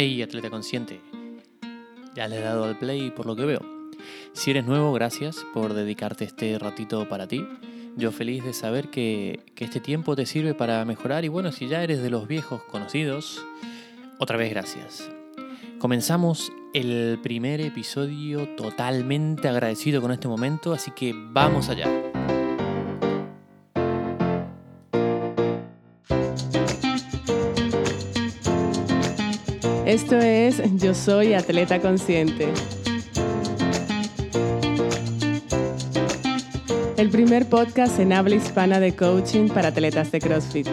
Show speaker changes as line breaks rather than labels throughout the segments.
Hey, atleta consciente. Ya le he dado al play por lo que veo. Si eres nuevo, gracias por dedicarte este ratito para ti. Yo feliz de saber que, que este tiempo te sirve para mejorar y bueno, si ya eres de los viejos conocidos, otra vez gracias. Comenzamos el primer episodio totalmente agradecido con este momento, así que vamos allá.
Esto es Yo Soy Atleta Consciente. El primer podcast en habla hispana de coaching para atletas de CrossFit.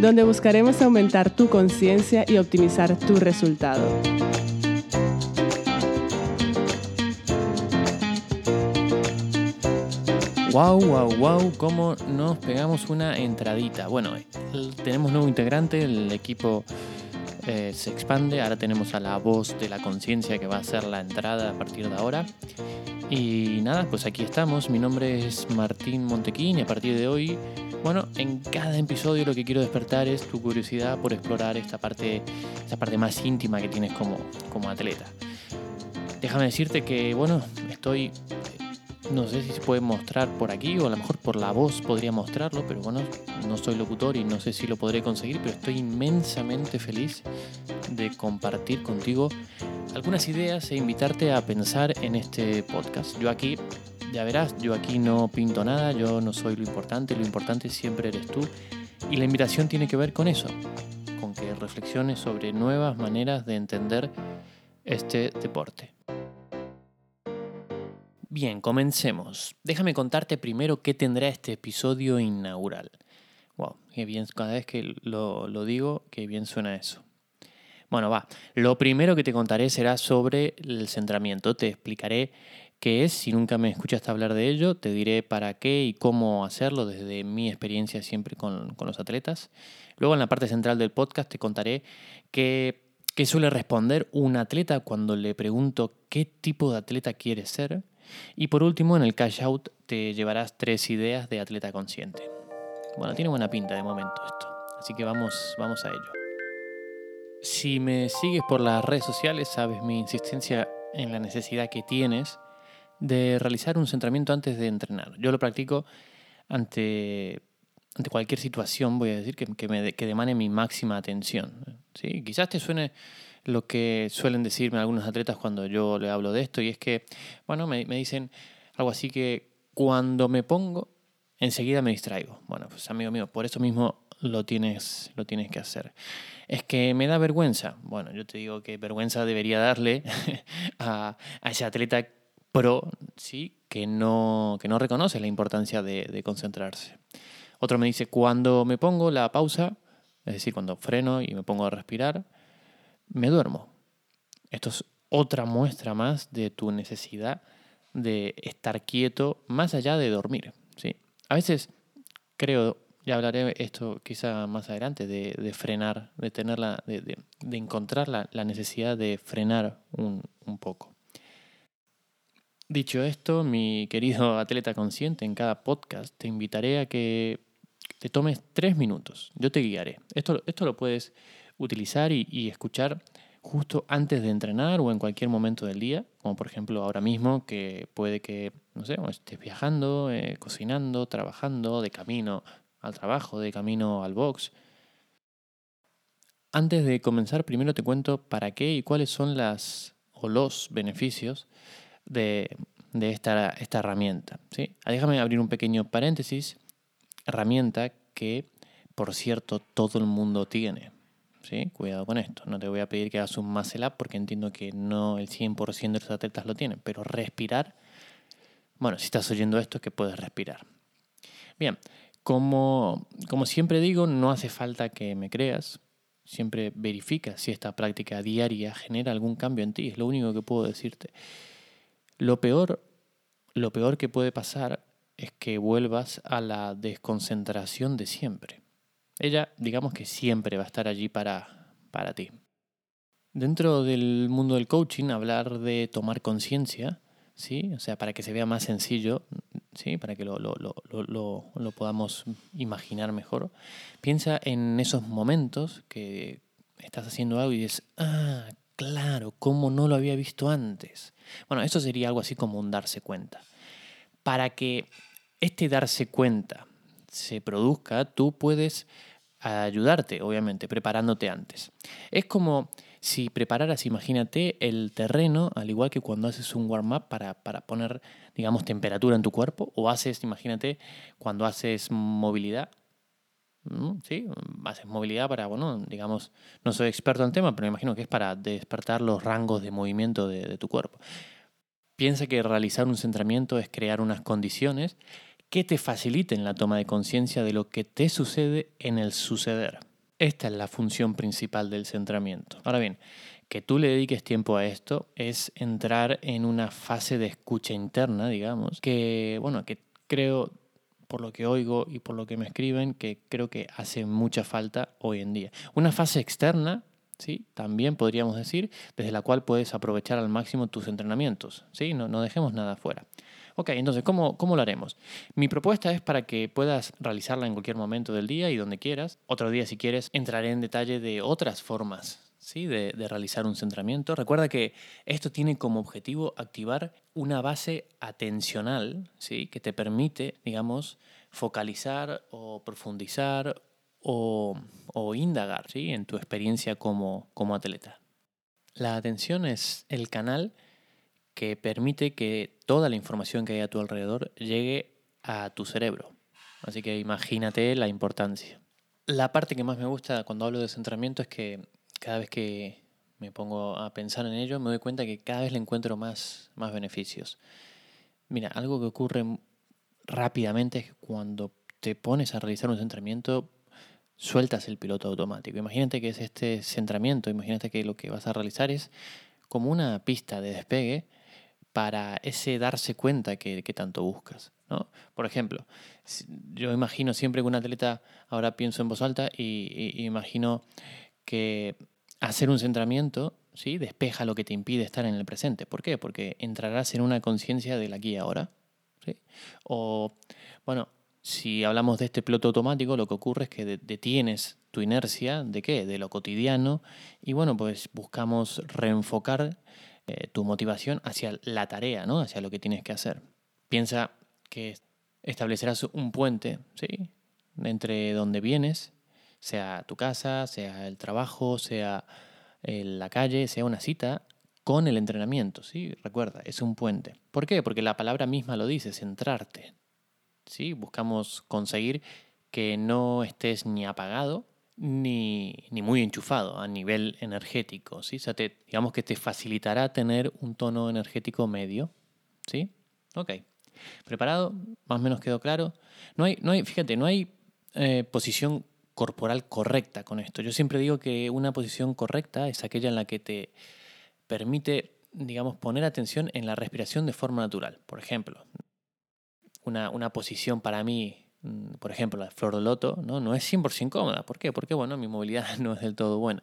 Donde buscaremos aumentar tu conciencia y optimizar tu resultado.
Wow, wow, wow, cómo nos pegamos una entradita. Bueno, tenemos nuevo integrante, el equipo eh, se expande, ahora tenemos a la voz de la conciencia que va a ser la entrada a partir de ahora. Y nada, pues aquí estamos, mi nombre es Martín Montequín y a partir de hoy, bueno, en cada episodio lo que quiero despertar es tu curiosidad por explorar esta parte, esta parte más íntima que tienes como, como atleta. Déjame decirte que, bueno, estoy no sé si se puede mostrar por aquí o a lo mejor por la voz podría mostrarlo, pero bueno, no soy locutor y no sé si lo podré conseguir, pero estoy inmensamente feliz de compartir contigo algunas ideas e invitarte a pensar en este podcast. Yo aquí, ya verás, yo aquí no pinto nada, yo no soy lo importante, lo importante siempre eres tú y la invitación tiene que ver con eso, con que reflexiones sobre nuevas maneras de entender este deporte. Bien, comencemos. Déjame contarte primero qué tendrá este episodio inaugural. Wow, qué bien, cada vez que lo, digo, qué bien suena eso. Bueno, va. Lo primero que te contaré será sobre el centramiento. Te explicaré qué es. Si nunca me escuchaste hablar de ello, te diré para qué y cómo hacerlo desde mi experiencia siempre con, con los atletas. Luego, en la parte central del podcast, te contaré qué, qué suele responder un atleta cuando le pregunto qué tipo de atleta quiere ser. Y por último, en el cash out te llevarás tres ideas de atleta consciente. Bueno, tiene buena pinta de momento esto, así que vamos, vamos a ello. Si me sigues por las redes sociales, sabes mi insistencia en la necesidad que tienes de realizar un centramiento antes de entrenar. Yo lo practico ante, ante cualquier situación, voy a decir, que, que, me, demane mi máxima atención. ¿sí? Quizás te suene lo que suelen decirme algunos atletas cuando yo le hablo de esto, y es que, bueno, me, me dicen algo así que cuando me pongo, enseguida me distraigo. Bueno, pues amigo mío, por eso mismo lo tienes, lo tienes que hacer. Es que me da vergüenza. Bueno, yo te digo que vergüenza debería darle a, a ese atleta pro, sí, que no, que no reconoce la importancia de concentrarse. Otro me dice, cuando me pongo la pausa, es decir, cuando freno y me pongo a respirar, me duermo. Esto es otra muestra más de tu necesidad de estar quieto más allá de dormir. ¿sí? A veces creo, ya hablaré esto quizá más adelante, de, frenar, de, tener de, de, encontrar la, la, necesidad de frenar un, un poco. Dicho esto, mi querido atleta consciente, en cada podcast te invitaré a que te tomes tres minutos. Yo te guiaré. Esto, esto lo puedes utilizar y, escuchar justo antes de entrenar o en cualquier momento del día, como por ejemplo ahora mismo que puede que, no sé, estés viajando, eh, cocinando, trabajando, de camino al trabajo, de camino al box. Antes de comenzar, primero te cuento para qué y cuáles son las o los beneficios de, de esta, esta herramienta. ¿sí? Déjame abrir un pequeño paréntesis. Herramienta que, por cierto, todo el mundo tiene. ¿sí? Cuidado con esto. No te voy a pedir que hagas un muscle up porque entiendo que no el 100% de los atletas lo tienen, pero respirar, bueno, si estás oyendo esto es que puedes respirar. Bien, Como, como siempre digo, no hace falta que me creas. Siempre verifica si esta práctica diaria genera algún cambio en ti. Es lo único que puedo decirte. Lo peor, lo peor que puede pasar es que vuelvas a la desconcentración de siempre. Ella, digamos que siempre va a estar allí para, para ti. Dentro del mundo del coaching, hablar de tomar conciencia, ¿sí? O sea, para que se vea más sencillo, ¿sí? Para que lo, lo, lo, lo, podamos imaginar mejor. Piensa en esos momentos que estás haciendo algo y dices, ah, claro, ¿cómo no lo había visto antes? Bueno, eso sería algo así como un darse cuenta. Para que este darse cuenta se produzca, tú puedes ayudarte, obviamente, preparándote antes. Es como si prepararas, imagínate, el terreno, al igual que cuando haces un warm-up para, para, poner, digamos, temperatura en tu cuerpo, o haces, imagínate, cuando haces movilidad, ¿sí? Haces movilidad para, bueno, digamos, no soy experto en el tema, pero me imagino que es para despertar los rangos de movimiento de, de tu cuerpo. Piensa que realizar un centramiento es crear unas condiciones que te faciliten la toma de conciencia de lo que te sucede en el suceder. Esta es la función principal del centramiento. Ahora bien, que tú le dediques tiempo a esto es entrar en una fase de escucha interna, digamos, que, bueno, que creo, por lo que oigo y por lo que me escriben, que creo que hace mucha falta hoy en día. Una fase externa, ¿sí? También podríamos decir, desde la cual puedes aprovechar al máximo tus entrenamientos, ¿sí? No, no dejemos nada fuera. Ok, entonces, ¿cómo, ¿cómo lo haremos? Mi propuesta es para que puedas realizarla en cualquier momento del día y donde quieras. Otro día, si quieres, entraré en detalle de otras formas ¿sí? de, de realizar un centramiento. Recuerda que esto tiene como objetivo activar una base atencional ¿sí? que te permite, digamos, focalizar o profundizar o, o indagar ¿sí? en tu experiencia como, como atleta. La atención es el canal que permite que toda la información que hay a tu alrededor llegue a tu cerebro. Así que imagínate la importancia. La parte que más me gusta cuando hablo de centramiento es que cada vez que me pongo a pensar en ello, me doy cuenta que cada vez le encuentro más, más beneficios. Mira, algo que ocurre rápidamente es que cuando te pones a realizar un centramiento, sueltas el piloto automático. Imagínate que es este centramiento, imagínate que lo que vas a realizar es como una pista de despegue para ese darse cuenta que, tanto buscas. ¿no? Por ejemplo, yo imagino siempre que un atleta, ahora pienso en voz alta y, imagino que hacer un centramiento ¿sí? despeja lo que te impide estar en el presente. ¿Por qué? Porque entrarás en una conciencia del aquí y ahora. ¿sí? O, bueno, si hablamos de este piloto automático, lo que ocurre es que detienes tu inercia de qué? De lo cotidiano y bueno, pues buscamos reenfocar eh, tu motivación hacia la tarea, ¿no? hacia lo que tienes que hacer. Piensa que establecerás un puente ¿sí? entre donde vienes, sea tu casa, sea el trabajo, sea eh, la calle, sea una cita, con el entrenamiento. ¿sí? Recuerda, es un puente. ¿Por qué? Porque la palabra misma lo dice, centrarte. ¿sí? Buscamos conseguir que no estés ni apagado ni, muy enchufado a nivel energético, ¿sí? O sea, digamos que te facilitará tener un tono energético medio, ¿sí? Ok. ¿Preparado? Más o menos quedó claro. No hay, no hay fíjate, no hay eh, posición corporal correcta con esto. Yo siempre digo que una posición correcta es aquella en la que te permite, digamos, poner atención en la respiración de forma natural. Por ejemplo, una, una posición para mí por ejemplo, la flor de loto, ¿no? no es 100% cómoda. ¿Por qué? Porque, bueno, mi movilidad no es del todo buena.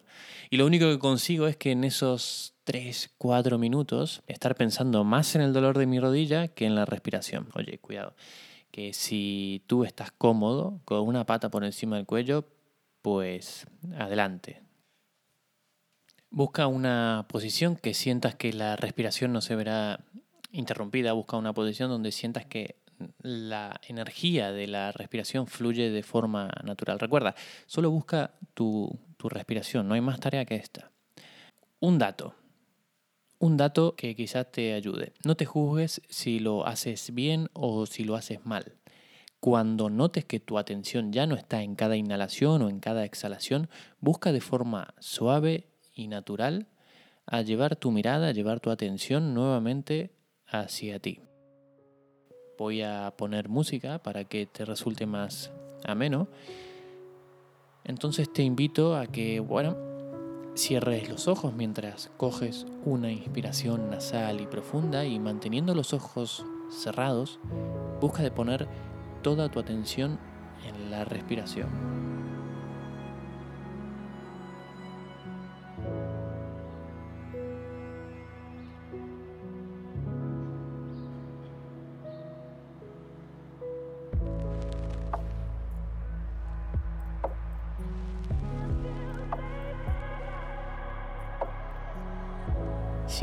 Y lo único que consigo es que en esos 3, 4 minutos estar pensando más en el dolor de mi rodilla que en la respiración. Oye, cuidado, que si tú estás cómodo con una pata por encima del cuello, pues adelante. Busca una posición que sientas que la respiración no se verá interrumpida. Busca una posición donde sientas que la energía de la respiración fluye de forma natural. Recuerda, solo busca tu, respiración, no hay más tarea que esta. Un dato, un dato que quizás te ayude. No te juzgues si lo haces bien o si lo haces mal. Cuando notes que tu atención ya no está en cada inhalación o en cada exhalación, busca de forma suave y natural a llevar tu mirada, a llevar tu atención nuevamente hacia ti voy a poner música para que te resulte más, ameno. Entonces te invito a que, bueno, cierres los ojos mientras coges una inspiración nasal y profunda y manteniendo los ojos cerrados, busca de poner toda tu atención en la respiración.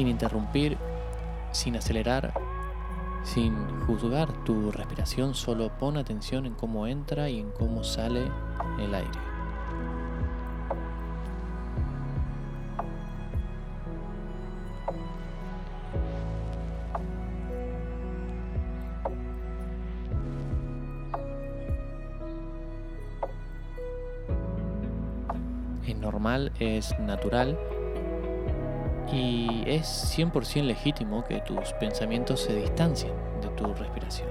Sin interrumpir, sin acelerar, sin juzgar tu respiración, solo pon atención en cómo entra y en cómo sale el aire. Es normal, es natural y es 100% legítimo que tus pensamientos se distancien de tu respiración.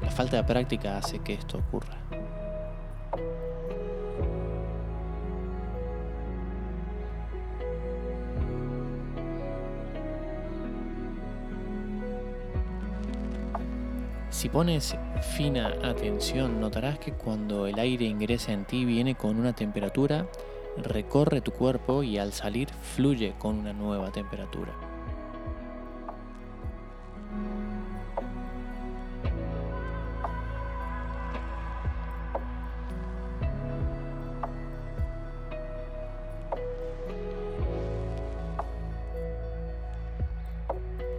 La falta de práctica hace que esto ocurra. Si pones fina atención, notarás que cuando el aire ingresa en ti viene con una temperatura, recorre tu cuerpo y al salir fluye con una nueva temperatura.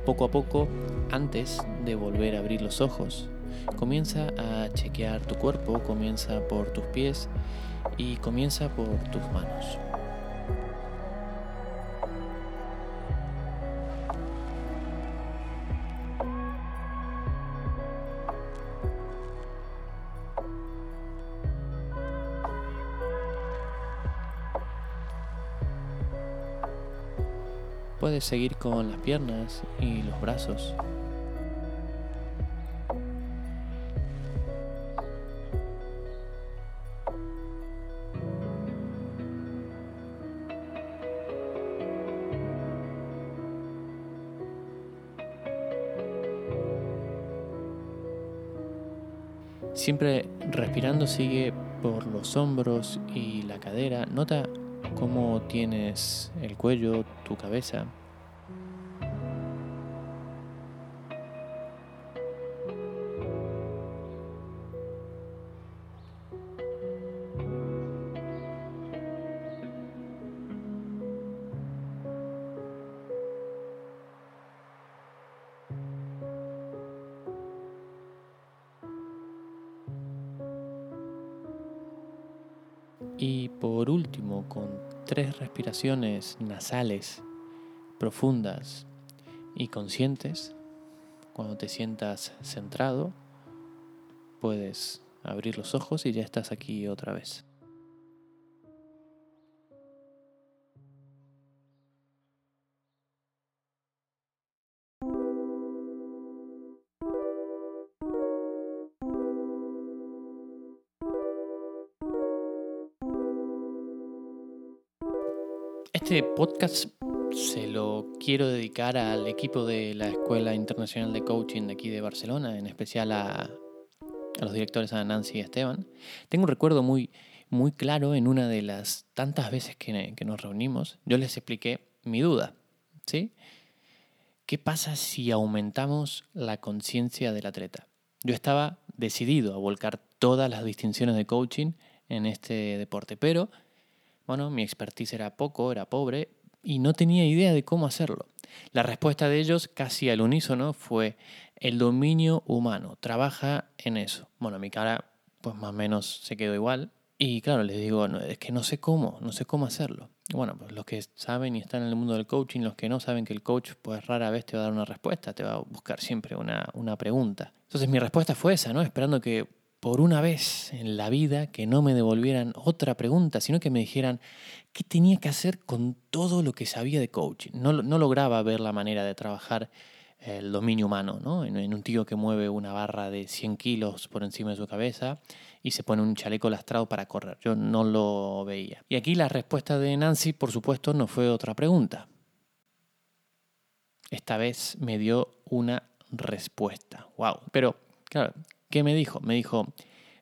Poco a poco antes de volver a abrir los ojos. Comienza a chequear tu cuerpo, comienza por tus pies y comienza por tus manos. Seguir con las piernas y los brazos. Siempre respirando sigue por los hombros y la cadera. Nota cómo tienes el cuello, tu cabeza. Respiraciones nasales profundas y conscientes, cuando te sientas centrado, puedes abrir los ojos y ya estás aquí otra vez. Este podcast se lo quiero dedicar al equipo de la Escuela Internacional de Coaching de aquí de Barcelona, en especial a, los directores, a Nancy y Esteban. Tengo un recuerdo muy, muy claro en una de las tantas veces que, que nos reunimos. Yo les expliqué mi duda, ¿sí? ¿Qué pasa si aumentamos la conciencia del atleta? Yo estaba decidido a volcar todas las distinciones de coaching en este deporte, pero bueno, mi expertise era poco, era pobre y no tenía idea de cómo hacerlo. La respuesta de ellos, casi al unísono, fue el dominio humano, trabaja en eso. Bueno, mi cara pues más o menos se quedó igual. Y claro, les digo, es que no sé cómo, no sé cómo hacerlo. Bueno, pues los que saben y están en el mundo del coaching, los que no saben que el coach pues rara vez te va a dar una respuesta, te va a buscar siempre una, una pregunta. Entonces mi respuesta fue esa, ¿no? Esperando que por una vez en la vida que no me devolvieran otra pregunta, sino que me dijeran qué tenía que hacer con todo lo que sabía de coaching. No, no lograba ver la manera de trabajar el dominio humano, ¿no? En, un tío que mueve una barra de 100 kilos por encima de su cabeza y se pone un chaleco lastrado para correr. Yo no lo veía. Y aquí la respuesta de Nancy, por supuesto, no fue otra pregunta. Esta vez me dio una respuesta. ¡Wow! Pero, claro, ¿qué me dijo? Me dijo,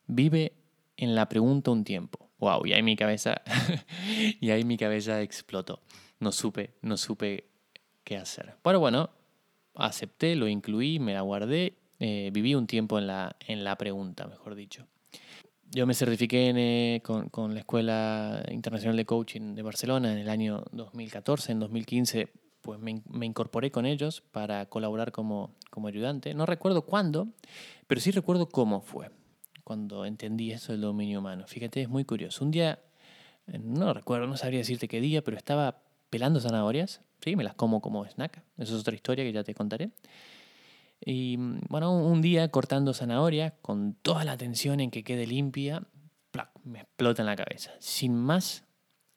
vive en la pregunta un tiempo. ¡Wow! Y ahí mi cabeza, y ahí mi cabeza explotó. No supe, no supe qué hacer. Pero bueno, acepté, lo incluí, me la guardé, eh, viví un tiempo en la, en la pregunta, mejor dicho. Yo me certifiqué eh, con, con, la Escuela Internacional de Coaching de Barcelona en el año 2014, en 2015 pues me, me, incorporé con ellos para colaborar como, como ayudante. No recuerdo cuándo, pero sí recuerdo cómo fue cuando entendí eso del dominio humano. Fíjate, es muy curioso. Un día, eh, no recuerdo, no sabría decirte qué día, pero estaba pelando zanahorias, ¿sí? me las como como snack, eso es otra historia que ya te contaré. Y bueno, un día cortando zanahoria, con toda la atención en que quede limpia, me explota en la cabeza. Sin más,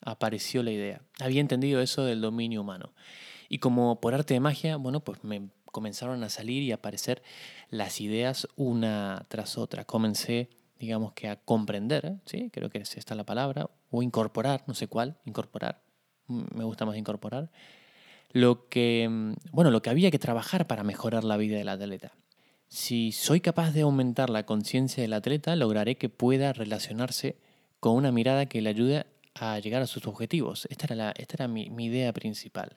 apareció la idea. Había entendido eso del dominio humano. Y como por arte de magia, bueno, pues me comenzaron a salir y a aparecer las ideas una tras otra. Comencé, digamos que a comprender, ¿sí? Creo que es esta la palabra, o incorporar, no sé cuál, incorporar, mm, me gusta más incorporar, lo que, mm, bueno, lo que había que trabajar para mejorar la vida del atleta. Si soy capaz de aumentar la conciencia del atleta, lograré que pueda relacionarse con una mirada que le ayude a llegar a sus objetivos. Esta era, la, esta era mi, mi idea principal.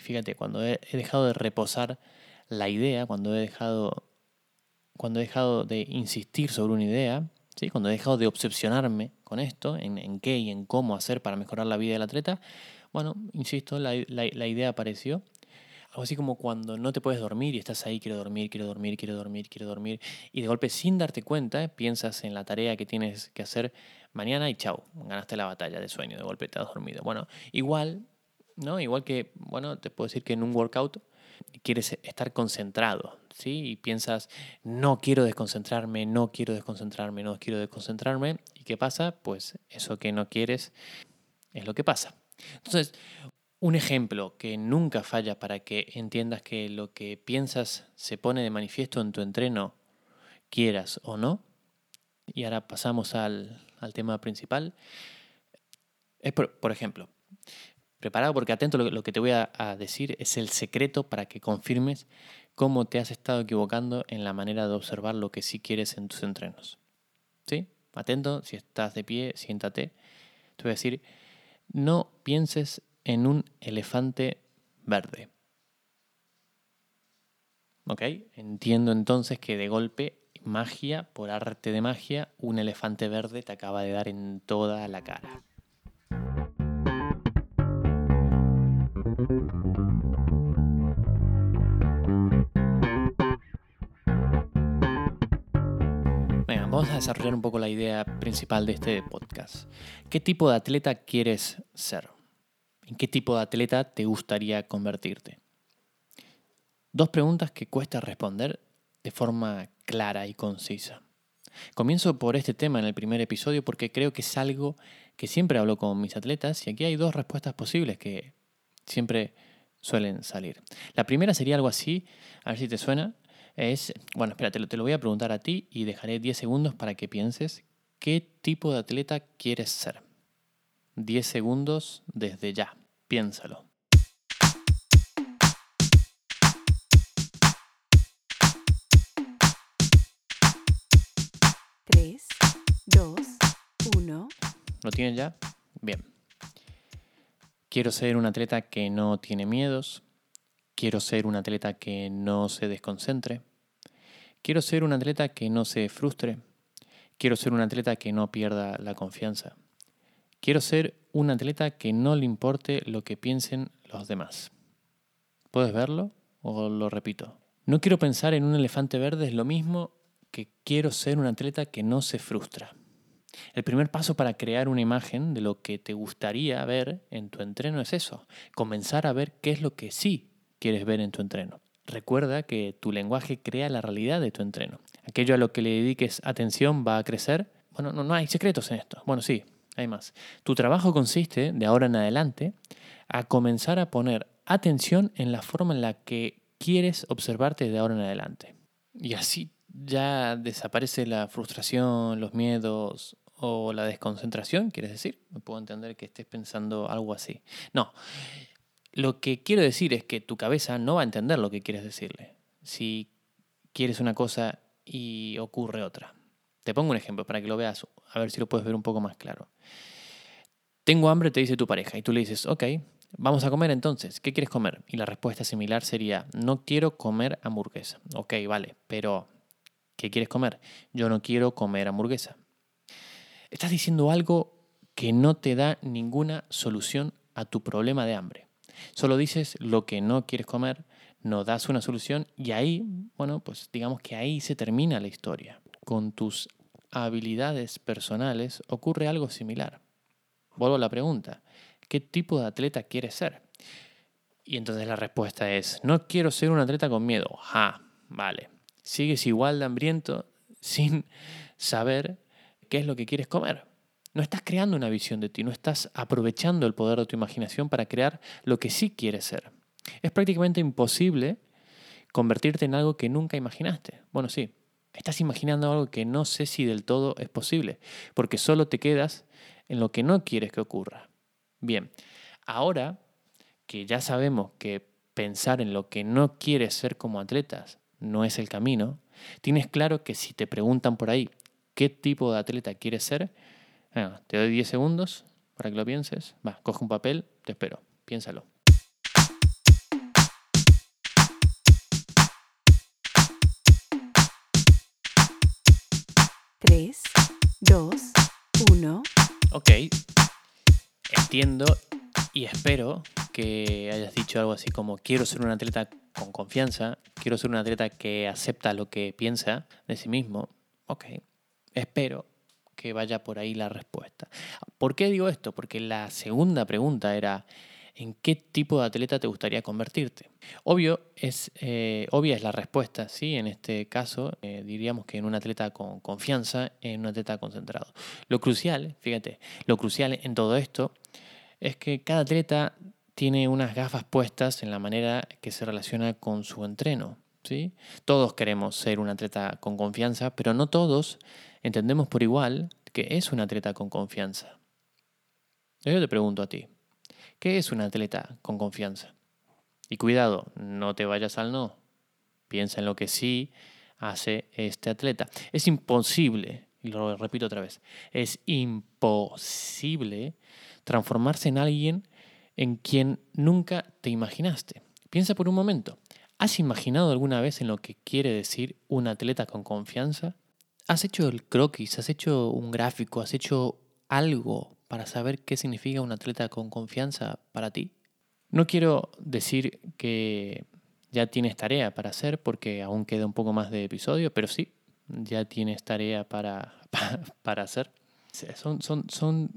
fíjate, cuando he, dejado de reposar la idea, cuando he dejado, cuando he dejado de insistir sobre una idea, ¿sí? cuando he dejado de obsesionarme con esto, en, qué y en cómo hacer para mejorar la vida del atleta, bueno, insisto, la, idea apareció. Algo así como cuando no te puedes dormir y estás ahí, quiero dormir, quiero dormir, quiero dormir, quiero dormir, y de golpe sin darte cuenta piensas en la tarea que tienes que hacer mañana y chao, ganaste la batalla de sueño, de golpe te has dormido. Bueno, igual ¿no? Igual que, bueno, te puedo decir que en un workout quieres estar concentrado, ¿sí? Y piensas, no quiero desconcentrarme, no quiero desconcentrarme, no quiero desconcentrarme. ¿Y qué pasa? Pues eso que no quieres es lo que pasa. Entonces, un ejemplo que nunca falla para que entiendas que lo que piensas se pone de manifiesto en tu entreno, quieras o no. Y ahora pasamos al, tema principal. Es por ejemplo, preparado porque atento lo, que te voy a, decir es el secreto para que confirmes cómo te has estado equivocando en la manera de observar lo que sí quieres en tus entrenos. ¿Sí? Atento, si estás de pie, siéntate. Te voy a decir, no pienses en un elefante verde. ¿Ok? Entiendo entonces que de golpe, magia, por arte de magia, un elefante verde te acaba de dar en toda la cara. Vamos a desarrollar un poco la idea principal de este podcast. ¿Qué tipo de atleta quieres ser? ¿En qué tipo de atleta te gustaría convertirte? Dos preguntas que cuesta responder de forma clara y concisa. Comienzo por este tema en el primer episodio porque creo que es algo que siempre hablo con mis atletas y aquí hay dos respuestas posibles que siempre suelen salir. La primera sería algo así, a ver si te suena. Es, bueno, espérate, te lo voy a preguntar a ti y dejaré 10 segundos para que pienses qué tipo de atleta quieres ser. 10 segundos desde ya. Piénsalo.
Tres, dos, uno.
¿Lo tienes ya? Bien. Quiero ser un atleta que no tiene miedos. Quiero ser un atleta que no se desconcentre. Quiero ser un atleta que no se frustre. Quiero ser un atleta que no pierda la confianza. Quiero ser un atleta que no le importe lo que piensen los demás. ¿Puedes verlo? ¿O lo repito? No quiero pensar en un elefante verde, es lo mismo que quiero ser un atleta que no se frustra. El primer paso para crear una imagen de lo que te gustaría ver en tu entreno es eso, comenzar a ver qué es lo que sí quieres ver en tu entreno. Recuerda que tu lenguaje crea la realidad de tu entreno. Aquello a lo que le dediques atención va a crecer. Bueno, no, hay secretos en esto. Bueno, sí, hay más. Tu trabajo consiste, de ahora en adelante, a comenzar a poner atención en la forma en la que quieres observarte de ahora en adelante. Y así ya desaparece la frustración, los miedos o la desconcentración, ¿quieres decir? Me puedo entender que estés pensando algo así. No, lo que quiero decir es que tu cabeza no va a entender lo que quieres decirle. Si quieres una cosa y ocurre otra. Te pongo un ejemplo para que lo veas, a ver si lo puedes ver un poco más claro. Tengo hambre, te dice tu pareja, y tú le dices, ok, vamos a comer entonces, ¿qué quieres comer? Y la respuesta similar sería, no quiero comer hamburguesa. Ok, vale, pero ¿qué quieres comer? Yo no quiero comer hamburguesa. Estás diciendo algo que no te da ninguna solución a tu problema de hambre. Solo dices lo que no quieres comer, no das una solución y ahí, bueno, pues digamos que ahí se termina la historia. Con tus habilidades personales ocurre algo similar. Vuelvo a la pregunta, ¿qué tipo de atleta quieres ser? Y entonces la respuesta es, no quiero ser un atleta con miedo. Ah, vale. Sigues igual de hambriento sin saber qué es lo que quieres comer. No estás creando una visión de ti, no estás aprovechando el poder de tu imaginación para crear lo que sí quieres ser. Es prácticamente imposible convertirte en algo que nunca imaginaste. Bueno, sí, estás imaginando algo que no sé si del todo es posible, porque solo te quedas en lo que no quieres que ocurra. Bien, ahora que ya sabemos que pensar en lo que no quieres ser como atletas no es el camino, tienes claro que si te preguntan por ahí qué tipo de atleta quieres ser, te doy 10 segundos para que lo pienses. Va, coge un papel, te espero, piénsalo.
Tres, dos, uno.
Ok, entiendo y espero que hayas dicho algo así como quiero ser un atleta con confianza, quiero ser un atleta que acepta lo que piensa de sí mismo. Ok, espero que vaya por ahí la respuesta. ¿Por qué digo esto? Porque la segunda pregunta era ¿en qué tipo de atleta te gustaría convertirte? Obvio es, eh, obvia es la respuesta, ¿sí? En este caso eh, diríamos que en un atleta con confianza, en un atleta concentrado. Lo crucial, fíjate, lo crucial en todo esto es que cada atleta tiene unas gafas puestas en la manera que se relaciona con su entreno. ¿Sí? Todos queremos ser un atleta con confianza, pero no todos entendemos por igual que es un atleta con confianza. Yo te pregunto a ti, ¿qué es un atleta con confianza? Y cuidado, no te vayas al no. Piensa en lo que sí hace este atleta. Es imposible, y lo repito otra vez, es imposible transformarse en alguien en quien nunca te imaginaste. Piensa por un momento, ¿has imaginado alguna vez en lo que quiere decir un atleta con confianza? ¿Has hecho el croquis? ¿Has hecho un gráfico? ¿Has hecho algo para saber qué significa un atleta con confianza para ti? No quiero decir que ya tienes tarea para hacer porque aún queda un poco más de episodio, pero sí, ya tienes tarea para, para, hacer. Son, son, son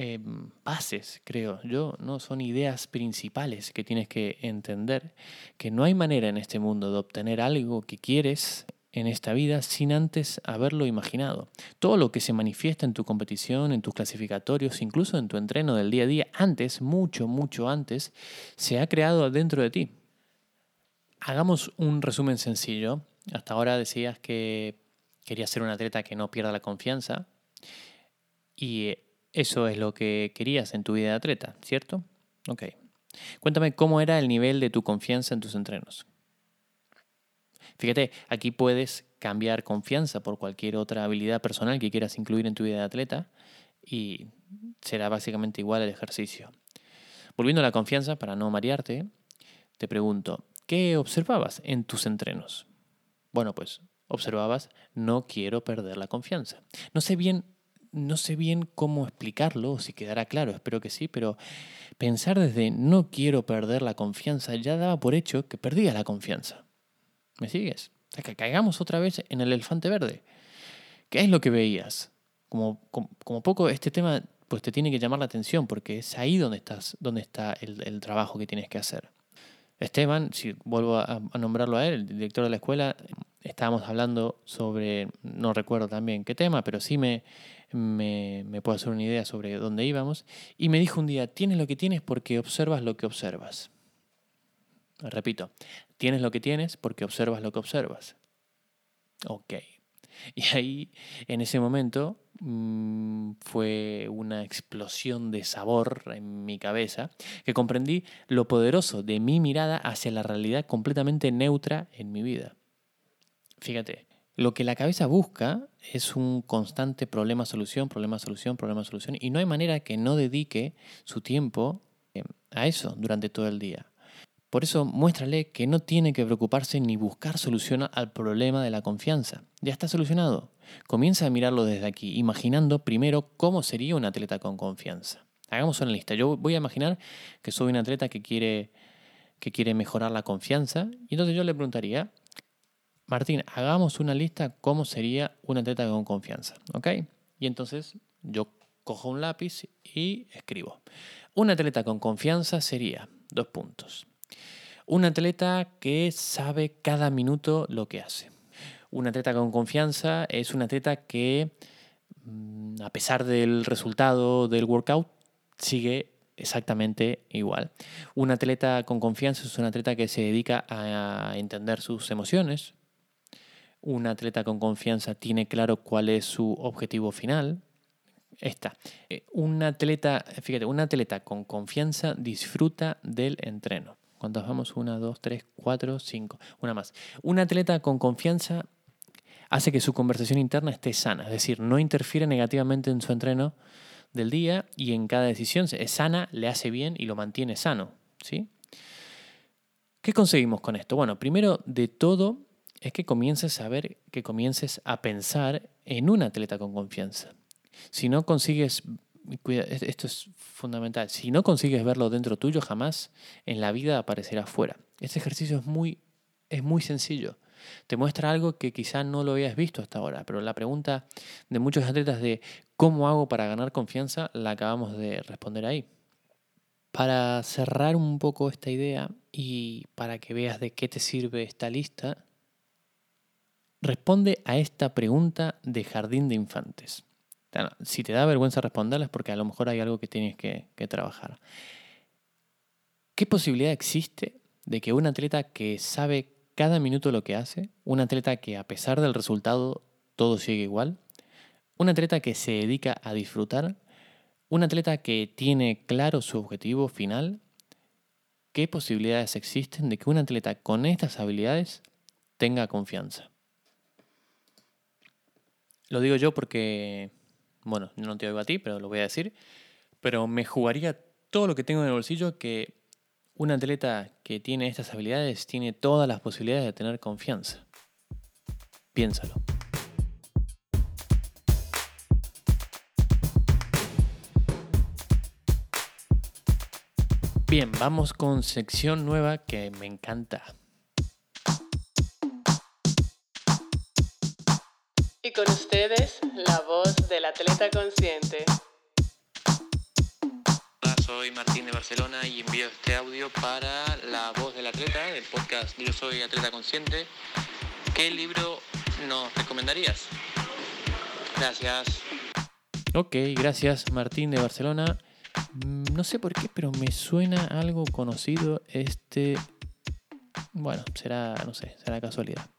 em, bases, creo yo, ¿no? Son ideas principales que tienes que entender, que no hay manera en este mundo de obtener algo que quieres en esta vida sin antes haberlo imaginado. Todo lo que se manifiesta en tu competición, en tus clasificatorios, incluso en tu entreno del día a día, antes, mucho, mucho antes, se ha creado dentro de ti. Hagamos un resumen sencillo. Hasta ahora decías que querías ser un atleta que no pierda la confianza y eso es lo que querías en tu vida de atleta, ¿cierto? Ok. Cuéntame cómo era el nivel de tu confianza en tus entrenos. Fíjate, aquí puedes cambiar confianza por cualquier otra habilidad personal que quieras incluir en tu vida de atleta y será básicamente igual el ejercicio. Volviendo a la confianza, para no marearte, te pregunto, ¿qué observabas en tus entrenos? Bueno, pues observabas, no quiero perder la confianza. No sé bien, no sé bien cómo explicarlo, si quedará claro, espero que sí, pero pensar desde no quiero perder la confianza ya daba por hecho que perdía la confianza. ¿Me sigues? O sea, que caigamos otra vez en el elefante verde. ¿Qué es lo que veías? Como, como, poco este tema pues te tiene que llamar la atención porque es ahí donde, estás, donde está el, trabajo que tienes que hacer. Esteban, si vuelvo a, nombrarlo a él, el director de la escuela, estábamos hablando sobre, no recuerdo también qué tema, pero sí me, me, me, puedo hacer una idea sobre dónde íbamos, y me dijo un día, tienes lo que tienes porque observas lo que observas. Repito, tienes lo que tienes porque observas lo que observas. Ok. Y ahí, en ese momento, mm, fue una explosión de sabor en mi cabeza, que comprendí lo poderoso de mi mirada hacia la realidad completamente neutra en mi vida. Fíjate, lo que la cabeza busca es un constante problema-solución, problema-solución, problema-solución, y no hay manera que no dedique su tiempo eh, a eso durante todo el día. Por eso muéstrale que no tiene que preocuparse ni buscar solución al problema de la confianza. Ya está solucionado. Comienza a mirarlo desde aquí, imaginando primero cómo sería un atleta con confianza. Hagamos una lista. Yo voy a imaginar que soy un atleta que quiere, que quiere mejorar la confianza. Y entonces yo le preguntaría, Martín, hagamos una lista cómo sería un atleta con confianza. ¿Ok? Y entonces yo cojo un lápiz y escribo. Un atleta con confianza sería, dos puntos un atleta que sabe cada minuto lo que hace. Un atleta con confianza es un atleta que, mm, a pesar del resultado del workout, sigue exactamente igual. Un atleta con confianza es un atleta que se dedica a entender sus emociones. Un atleta con confianza tiene claro cuál es su objetivo final. Esta. Eh, un atleta, fíjate, un atleta con confianza disfruta del entreno. ¿Cuántas vamos? Una, dos, tres, cuatro, cinco. Una más. Un atleta con confianza hace que su conversación interna esté sana, es decir, no interfiere negativamente en su entreno del día y en cada decisión es sana, le hace bien y lo mantiene sano. ¿sí? ¿Qué conseguimos con esto? Bueno, primero de todo es que comiences a ver, que comiences a pensar en un atleta con confianza. Si no consigues esto es fundamental. Si no consigues verlo dentro tuyo, jamás en la vida aparecerá afuera. Este ejercicio es muy, es muy sencillo. Te muestra algo que quizá no lo habías visto hasta ahora, pero la pregunta de muchos atletas de cómo hago para ganar confianza la acabamos de responder ahí. Para cerrar un poco esta idea y para que veas de qué te sirve esta lista, responde a esta pregunta de jardín de infantes. Si te da vergüenza responderlas porque a lo mejor hay algo que tienes que, trabajar. ¿Qué posibilidad existe de que un atleta que sabe cada minuto lo que hace, un atleta que a pesar del resultado todo sigue igual, un atleta que se dedica a disfrutar, un atleta que tiene claro su objetivo final, ¿qué posibilidades existen de que un atleta con estas habilidades tenga confianza? Lo digo yo porque bueno, no te oigo a ti, pero lo voy a decir, pero me jugaría todo lo que tengo en el bolsillo que un atleta que tiene estas habilidades tiene todas las posibilidades de tener confianza. Piénsalo. Bien, vamos con sección nueva que me encanta.
Con ustedes, la voz del atleta consciente.
Hola, soy Martín de Barcelona y envío este audio para La voz del atleta, del podcast Yo soy atleta consciente. ¿Qué libro nos recomendarías? Gracias. Ok, gracias Martín de Barcelona. Mm, No sé por qué, pero me suena algo conocido este... Bueno, será, no sé, será casualidad.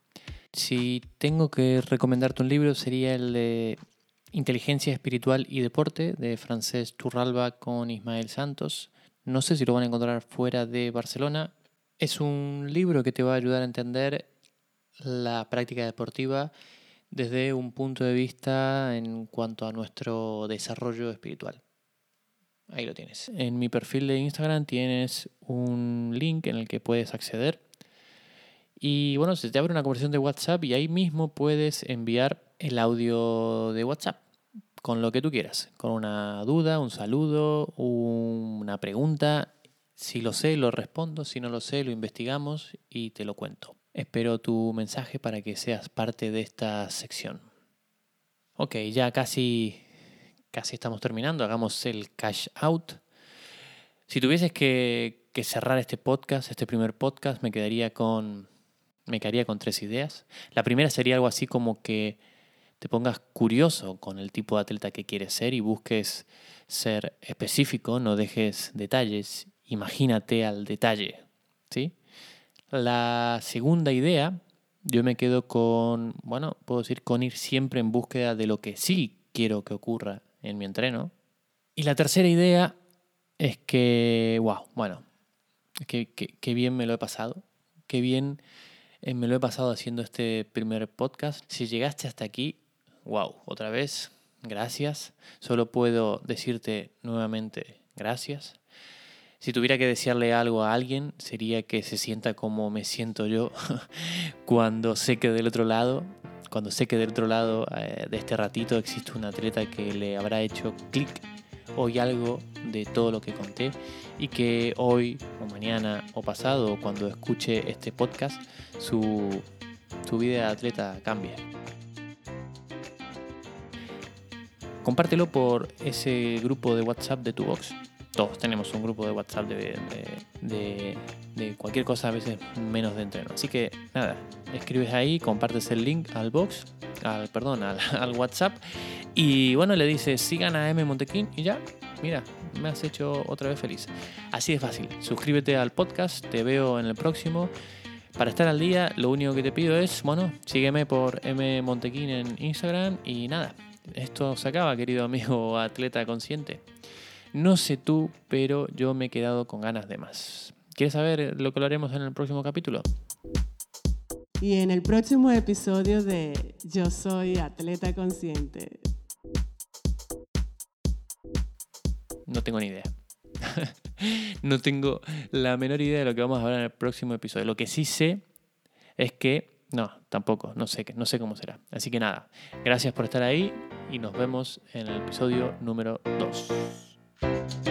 Si tengo que recomendarte un libro sería el de Inteligencia Espiritual y Deporte de Francés Turralba con Ismael Santos. No sé si lo van a encontrar fuera de Barcelona. Es un libro que te va a ayudar a entender la práctica deportiva desde un punto de vista en cuanto a nuestro desarrollo espiritual. Ahí lo tienes. En mi perfil de Instagram tienes un link en el que puedes acceder. Y bueno, se te abre una conversación de WhatsApp y ahí mismo puedes enviar el audio de WhatsApp con lo que tú quieras. Con una duda, un saludo, una pregunta. Si lo sé, lo respondo. Si no lo sé, lo investigamos y te lo cuento. Espero tu mensaje para que seas parte de esta sección. Ok, ya casi, casi estamos terminando. Hagamos el cash out. Si tuvieses que, que cerrar este podcast, este primer podcast, me quedaría con, me quedaría con tres ideas. La primera sería algo así como que te pongas curioso con el tipo de atleta que quieres ser y busques ser específico, no dejes detalles, imagínate al detalle, ¿sí? La segunda idea, yo me quedo con, bueno, puedo decir con ir siempre en búsqueda de lo que sí quiero que ocurra en mi entreno. Y la tercera idea es que, wow, bueno, qué, qué, qué bien me lo he pasado, qué bien eh, me lo he pasado haciendo este primer podcast. Si llegaste hasta aquí, wow, otra vez, gracias. Solo puedo decirte nuevamente gracias. Si tuviera que desearle algo a alguien, sería que se sienta como me siento yo cuando sé que del otro lado, cuando sé que del otro lado eh, de este ratito existe un atleta que le habrá hecho clic hoy algo de todo lo que conté y que hoy o mañana o pasado cuando escuche este podcast su, su vida de atleta cambie. Compártelo por ese grupo de WhatsApp de tu box. Todos tenemos un grupo de WhatsApp de, de, cualquier cosa, a veces menos de entreno. Así que nada, escribes ahí, compartes el link al box, al, perdón, al, al WhatsApp y bueno, le dices sigan a M Montequín y ya, mira, me has hecho otra vez feliz. Así de fácil. Suscríbete al podcast, te veo en el próximo. Para estar al día, lo único que te pido es, bueno, sígueme por M Montequín en Instagram y nada, esto se acaba, querido amigo atleta consciente. No sé tú, pero yo me he quedado con ganas de más. ¿Quieres saber lo que lo haremos en el próximo capítulo?
Y en el próximo episodio de Yo Soy Atleta Consciente.
No tengo ni idea. no tengo la menor idea de lo que vamos a hablar en el próximo episodio. Lo que sí sé es que no, tampoco, no sé, no sé cómo será. Así que nada, gracias por estar ahí y nos vemos en el episodio número 2.
Thank you.